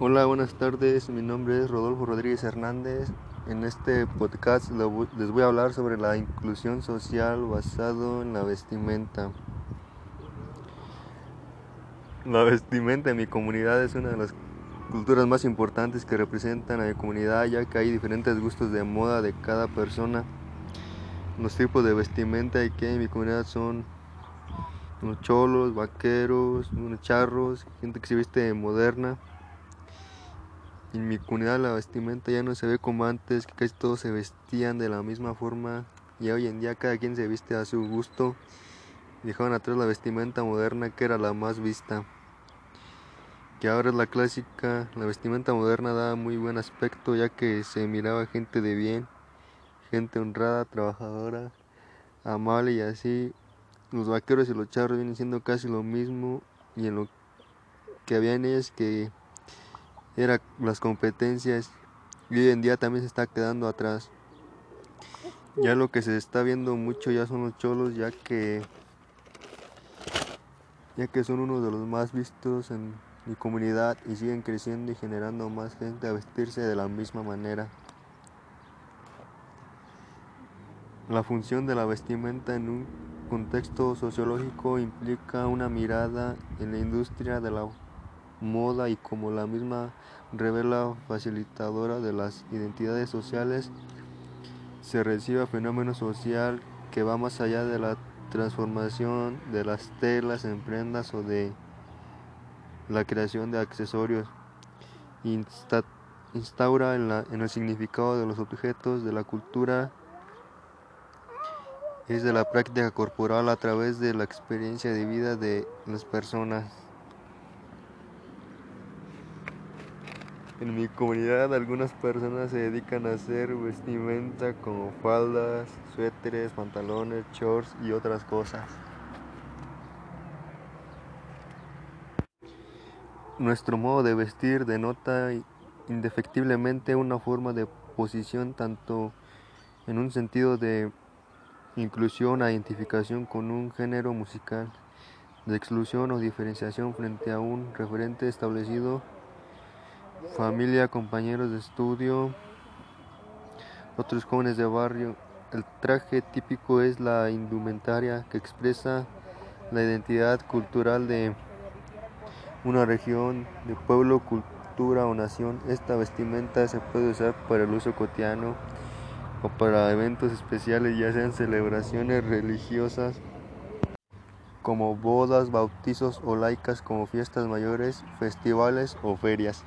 Hola, buenas tardes. Mi nombre es Rodolfo Rodríguez Hernández. En este podcast les voy a hablar sobre la inclusión social basado en la vestimenta. La vestimenta en mi comunidad es una de las culturas más importantes que representan a mi comunidad, ya que hay diferentes gustos de moda de cada persona. Los tipos de vestimenta que hay en mi comunidad son unos cholos, vaqueros, unos charros, gente que se viste moderna. En mi comunidad la vestimenta ya no se ve como antes, que casi todos se vestían de la misma forma. Y hoy en día cada quien se viste a su gusto. Dejaban atrás la vestimenta moderna que era la más vista. Que ahora es la clásica. La vestimenta moderna da muy buen aspecto ya que se miraba gente de bien, gente honrada, trabajadora, amable y así. Los vaqueros y los charros vienen siendo casi lo mismo y en lo que había en ellos que era las competencias y hoy en día también se está quedando atrás. Ya lo que se está viendo mucho ya son los cholos, ya que ya que son uno de los más vistos en mi comunidad y siguen creciendo y generando más gente a vestirse de la misma manera. La función de la vestimenta en un contexto sociológico implica una mirada en la industria de la moda y como la misma revela facilitadora de las identidades sociales, se recibe fenómeno social que va más allá de la transformación de las telas en prendas o de la creación de accesorios. instaura en, en el significado de los objetos de la cultura es de la práctica corporal a través de la experiencia de vida de las personas. En mi comunidad algunas personas se dedican a hacer vestimenta como faldas, suéteres, pantalones, shorts y otras cosas. Nuestro modo de vestir denota indefectiblemente una forma de posición tanto en un sentido de inclusión identificación con un género musical, de exclusión o diferenciación frente a un referente establecido familia, compañeros de estudio, otros jóvenes de barrio. El traje típico es la indumentaria que expresa la identidad cultural de una región, de pueblo, cultura o nación. Esta vestimenta se puede usar para el uso cotidiano o para eventos especiales, ya sean celebraciones religiosas como bodas, bautizos o laicas como fiestas mayores, festivales o ferias.